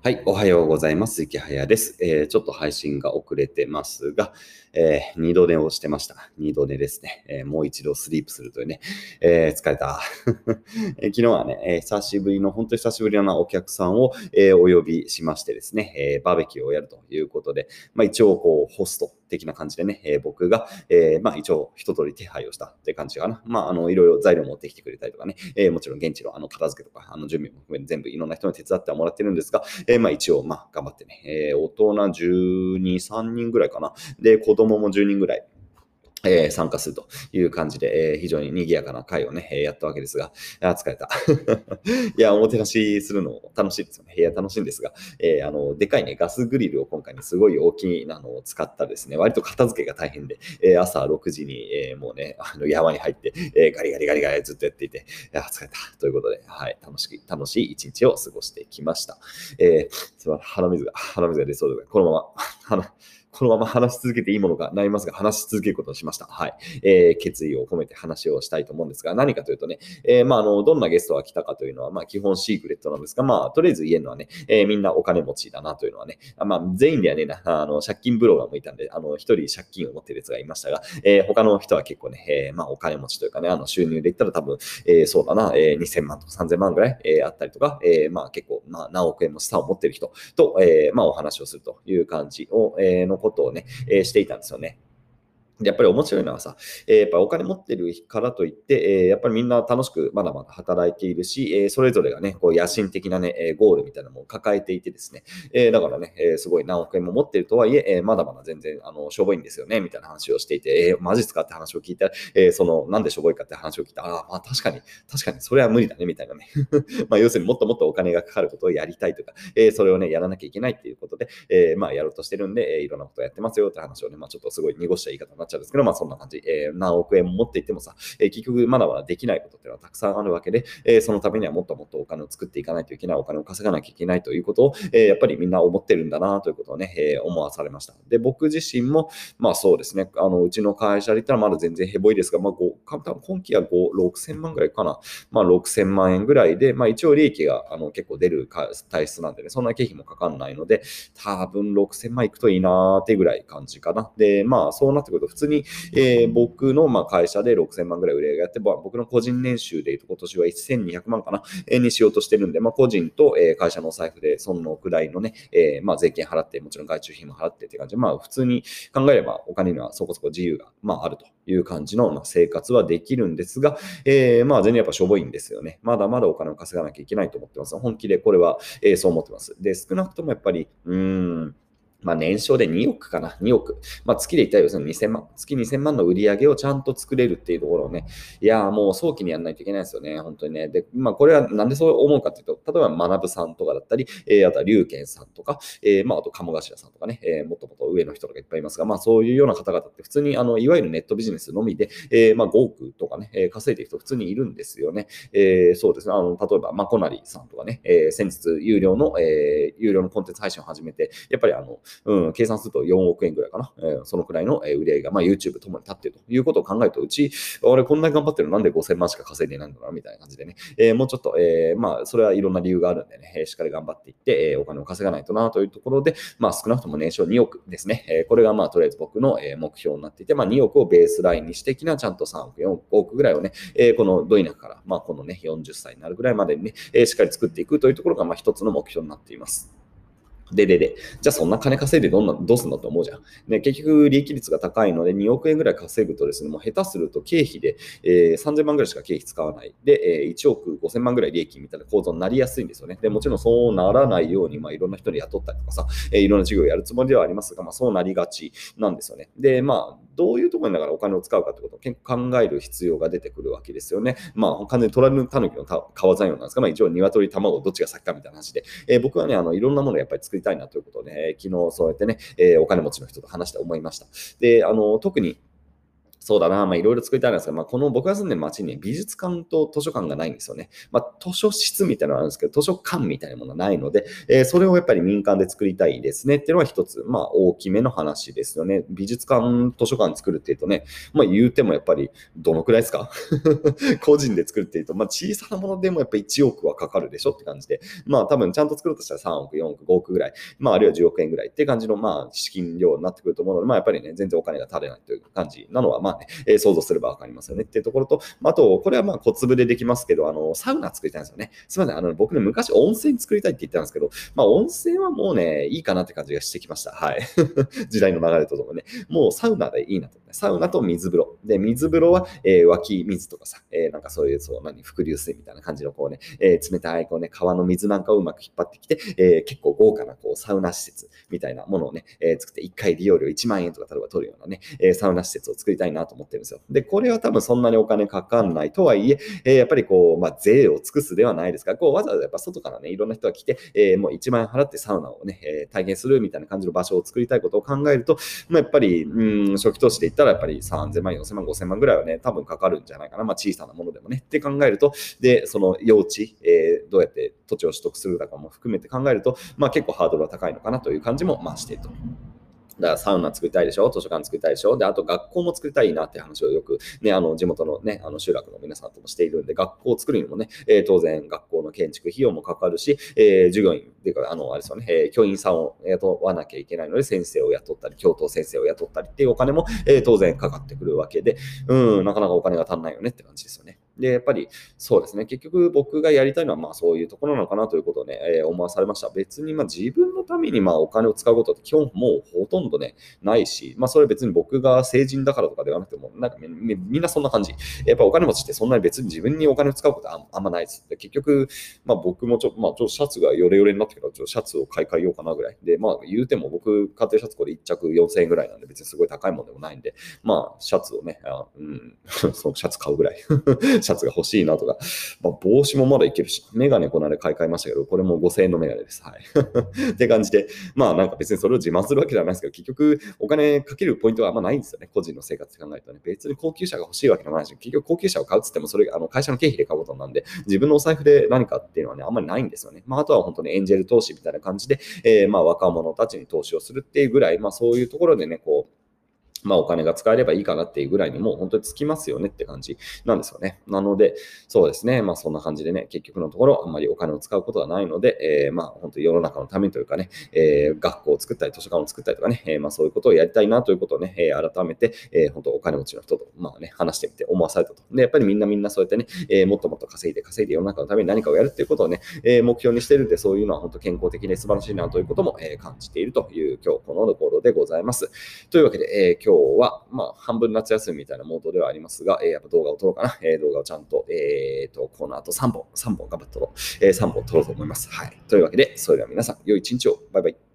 はい、おはようございます。池早です、えー、ちょっと配信が遅れてますが、えー、二度寝をしてました。二度寝ですね。えー、もう一度スリープするというね。え、疲れた。え昨日はね、え、久しぶりの、本当に久しぶりなお客さんを、え、お呼びしましてですね、え、バーベキューをやるということで、まあ一応こう、ホスト的な感じでね、えー、僕が、えー、まあ一応一通り手配をしたって感じかな。まああの、いろいろ材料持ってきてくれたりとかね、えー、もちろん現地のあの片付けとか、あの準備も含め全部いろんな人に手伝ってはもらってるんですが、えー、まあ一応、まあ頑張ってね、えー、大人12、3人ぐらいかな。で、子供も10人ぐらい。えー、参加するという感じで、えー、非常に賑やかな会をね、えー、やったわけですが、あ疲れた。いや、おもてなしするの楽しいですよね。部屋楽しいんですが、えあの、でかいね、ガスグリルを今回にすごい大きなのを使ったですね、割と片付けが大変で、え朝6時に、えもうね、あの山に入って、えガリガリガリガリずっとやっていて、いや、疲れた。ということで、はい、楽しい、楽しい一日を過ごしてきました。えー、鼻水が、鼻水が出そうで、このまま、このまま話し続けていいものか悩みますが、話し続けることにしました。はい。えー、決意を込めて話をしたいと思うんですが、何かというとね、えー、まあ、あの、どんなゲストが来たかというのは、まあ、基本シークレットなんですが、まあ、とりあえず言えるのはね、えー、みんなお金持ちだなというのはね、まあ、全員ではね、あの、借金ブロガーもいたんで、あの、一人借金を持ってるやつがいましたが、えー、他の人は結構ね、えー、まあ、お金持ちというかね、あの、収入で言ったら多分、えー、そうだな、えー、2000万とか3000万ぐらい、えー、あったりとか、えー、まあ、結構、まあ、何億円も資産を持ってる人と、えー、まあ、お話をするという感じを、えー、のことをね、えーしていたんですよね。やっぱり面白いのはさ、えー、やっぱお金持ってるからといって、えー、やっぱりみんな楽しくまだまだ働いているし、えー、それぞれがね、こう野心的なね、えゴールみたいなのも抱えていてですね、えだからね、えすごい何億円も持ってるとはいえ、えまだまだ全然、あの、しょぼいんですよね、みたいな話をしていて、えマジっすかって話を聞いたら、えその、なんでしょぼいかって話を聞いたら、ああ、まあ確かに、確かにそれは無理だね、みたいなね。まあ要するにもっともっとお金がかかることをやりたいとか、えそれをね、やらなきゃいけないっていうことで、えまあやろうとしてるんで、えいろんなことをやってますよって話をね、まあちょっとすごい濁した言い方になちゃうんですけど、まあそんな感じ、えー、何億円も持っていってもさ、えー、結局まだまだできないことっていうのはたくさんあるわけで、えー、そのためにはもっともっとお金を作っていかないといけない、お金を稼がなきゃいけないということを、えやっぱりみんな思ってるんだなということをね、え思わされました。で、僕自身も、まあそうですね、あのうちの会社で言ったらまだ全然ヘボいですが、まあ、今期は5 6000万ぐらいかな、まあ6000万円ぐらいで、まあ一応利益があの結構出る体質なんでね、そんな経費もかかんないので、多分6000万いくといいなーってぐらい感じかな。で、まあそうなってくると、普通に、えー、僕の、まあ、会社で6000万ぐらい売り上げやって、僕の個人年収でいうと今年は1200万かな、えにしようとしてるんで、まあ、個人と、え会社のお財布でそのくらいのね、えまあ、税金払って、もちろん外注費も払ってって感じで、まあ、普通に考えればお金にはそこそこ自由が、まあ、あるという感じの、ま生活はできるんですが、えー、まあ、全然やっぱしょぼいんですよね。まだまだお金を稼がなきゃいけないと思ってます。本気でこれは、えー、そう思ってます。で、少なくともやっぱり、うーん、まあ、年商で2億かな、2億。まあ、月で言ったら要するに2000万。月2000万の売り上げをちゃんと作れるっていうところをね、いやもう早期にやらないといけないですよね、本当にね。で、まあ、これはなんでそう思うかっていうと、例えば学さんとかだったり、えー、あとは龍賢さんとか、えー、まあ、あと鴨頭さんとかね、えー、もっともっと上の人とかいっぱいいますが、まあ、そういうような方々って普通に、あの、いわゆるネットビジネスのみで、えー、まあ、5億とかね、えー、稼いでいる人普通にいるんですよね。えー、そうですね。あの、例えば、まあ、コナリさんとかね、えー、先日、有料の、えー、有料のコンテンツ配信を始めて、やっぱりあの、うん、計算すると4億円ぐらいかな。えー、そのくらいの売り上げが、まあ、YouTube ともに立っているということを考えると、うち、俺こんなに頑張ってるの？なんで5000万しか稼いでないんだろうみたいな感じでね、えー、もうちょっと、えー、まあ、それはいろんな理由があるんでね、え、しっかり頑張っていって、え、お金を稼がないとなというところで、まあ、少なくとも年商2億ですね。えー、これが、まあ、とりあえず僕の、目標になっていて、まあ、2億をベースラインにしてきな、ちゃんと3億、4億、ぐらいをね、えー、このど田舎から、まあ、このね、40歳になるぐらいまでにね、えー、しっかり作っていくというところが、まあ、一つの目標になっています。ででで、じゃあそんな金稼いでどんな、どうすんのと思うじゃん。ね、結局利益率が高いので2億円ぐらい稼ぐとですね、もう下手すると経費で、えー、3000万ぐらいしか経費使わない。で、えー、1億5000万ぐらい利益みたいな構造になりやすいんですよね。で、もちろんそうならないように、まあいろんな人に雇ったりとかさ、えー、いろんな事業をやるつもりではありますが、まあそうなりがちなんですよね。で、まあ、どういうところにだからお金を使うかってことを結構考える必要が出てくるわけですよね。まあ、完全に虎のタヌキの川山用なんですが、まあ一応鶏、卵、どっちが先かみたいな話で、えー、僕はね、あの、いろんなものをやっぱり作りたいなということを、ね、昨日そうやってね、えー、お金持ちの人と話して思いました。で、あの、特にそうだな、まあいろいろ作りたいんですけど、まあこの僕が住んでる街に美術館と図書館がないんですよね。まあ図書室みたいなのあるんですけど、図書館みたいなものがないので、えー、それをやっぱり民間で作りたいですねっていうのは一つ、まあ大きめの話ですよね。美術館、図書館作るっていうとね、まあ言うてもやっぱりどのくらいですか？個人で作るっていうと、まあ小さなものでもやっぱり1億はかかるでしょって感じで、まあ多分ちゃんと作るとしたら3億、4億、5億ぐらい、まああるいは10億円ぐらいって感じのまあ資金量になってくると思うので、まあやっぱりね、全然お金が足りないという感じなのは、まあね、え、想像すればわかりますよねっていうところと、あと、これはまあ小粒でできますけど、あの、サウナ作りたいんですよね。すみません、あの、僕ね、昔温泉作りたいって言ったんですけど、まあ温泉はもうね、いいかなって感じがしてきました。はい。時代の流れとともにね、もうサウナでいいなと。サウナと水風呂。で、水風呂は、えー、湧き水とかさ、えー、なんかそういう、そう、何、伏流水みたいな感じのこうね、えー、冷たいこうね、川の水なんかをうまく引っ張ってきて、え結構豪華なこうサウナ施設みたいなものをね、え作って1回利用料1万円とか例えば取るようなね、えサウナ施設を作りたいなと思ってるんですよ。で、これは多分そんなにお金かかんないとはいえ、えやっぱりこう、まあ、税を尽くすではないですが、こう、わざわざやっぱ外からね、いろんな人が来て、えもう1万円払ってサウナをね、え体験するみたいな感じの場所を作りたいことを考えると、まあ、やっぱり、うん、初期投資で言ってたらやっぱり3000万、4000万、5000万ぐらいはね、多分かかるんじゃないかな。まあ、小さなものでもね。って考えると、で、その用地、えー、どうやって土地を取得するかも含めて考えると、まあ、結構ハードルは高いのかなという感じも、ま、していると。だからサウナ作りたいでしょ？図書館作りたいでしょ？で、あと学校も作りたいなって話をよくね、あの地元のね、あの集落の皆さんともしているんで、学校を作るにもね、えー、当然学校の建築費用もかかるし、えー、授業員っていうか、あの、あれですよね、えー、教員さんを雇わなきゃいけないので、先生を雇ったり、教頭先生を雇ったりっていうお金も、え当然かかってくるわけで、うん、なかなかお金が足んないよねって感じですよね。で、やっぱりそうですね、結局僕がやりたいのはまあそういうところなのかなということをね、えー、思わされました。別にまあ自分のためにまあお金を使うことって基本もうほとんどね、ないし、まあそれ別に僕が成人だからとかではなくても、なんかみみんなそんな感じ。やっぱお金持ちってそんなに別に自分にお金を使うことはあんまないです。で結局、まあ僕もちょ、まあちょっとシャツがヨレヨレになってきたら、ちょっとシャツを買い替えようかなぐらい。で、まあ言うても僕、家庭シャツこれ1着4000円ぐらいなんで別にすごい高いもんでもないんで、まあシャツをね、あうん、そのシャツ買うぐらい。シャツが欲しいなとか、まあ、帽子もまだいけるし、メガネこの間買い替えましたけど、これも5000円のメガネです。はい。って感じで、まあなんか別にそれを自慢するわけではないですけど、結局お金かけるポイントはあんまないんですよね。個人の生活考えるとね。別に高級車が欲しいわけでもないし、結局高級車を買うっつっても、それがあの会社の経費で買うことなんで、自分のお財布で何かっていうのはね、あんまりないんですよね。まああとは本当にエンジェル投資みたいな感じで、えー、まあ若者たちに投資をするっていうぐらい、まあそういうところでね、こう、まあお金が使えればいいかなっていうぐらいにもう本当につきますよねって感じなんですよね。なので、そうですね。まあそんな感じでね、結局のところあんまりお金を使うことはないので、えー、まあ本当に世の中のためというかね、えー、学校を作ったり図書館を作ったりとかね、えー、まあそういうことをやりたいなということをね、え、改めて、えー、本当お金持ちの人と、まあね、話してみて思わされたと。で、やっぱりみんなみんなそうやってね、え、もっともっと稼いで稼いで世の中のために何かをやるっていうことをね、え、目標にしてるんで、そういうのは本当健康的で素晴らしいなということも、え、感じているという今日このところでございます。というわけで、えー、今日は、まあ半分夏休みみたいなモードではありますが、えー、やっぱ動画を撮ろうかな。えー、動画をちゃんと、えー、と、この後3本、3本頑張って撮ろう。えー、3本撮ろうと思います。はい。というわけで、それでは皆さん、良い一日を。バイバイ。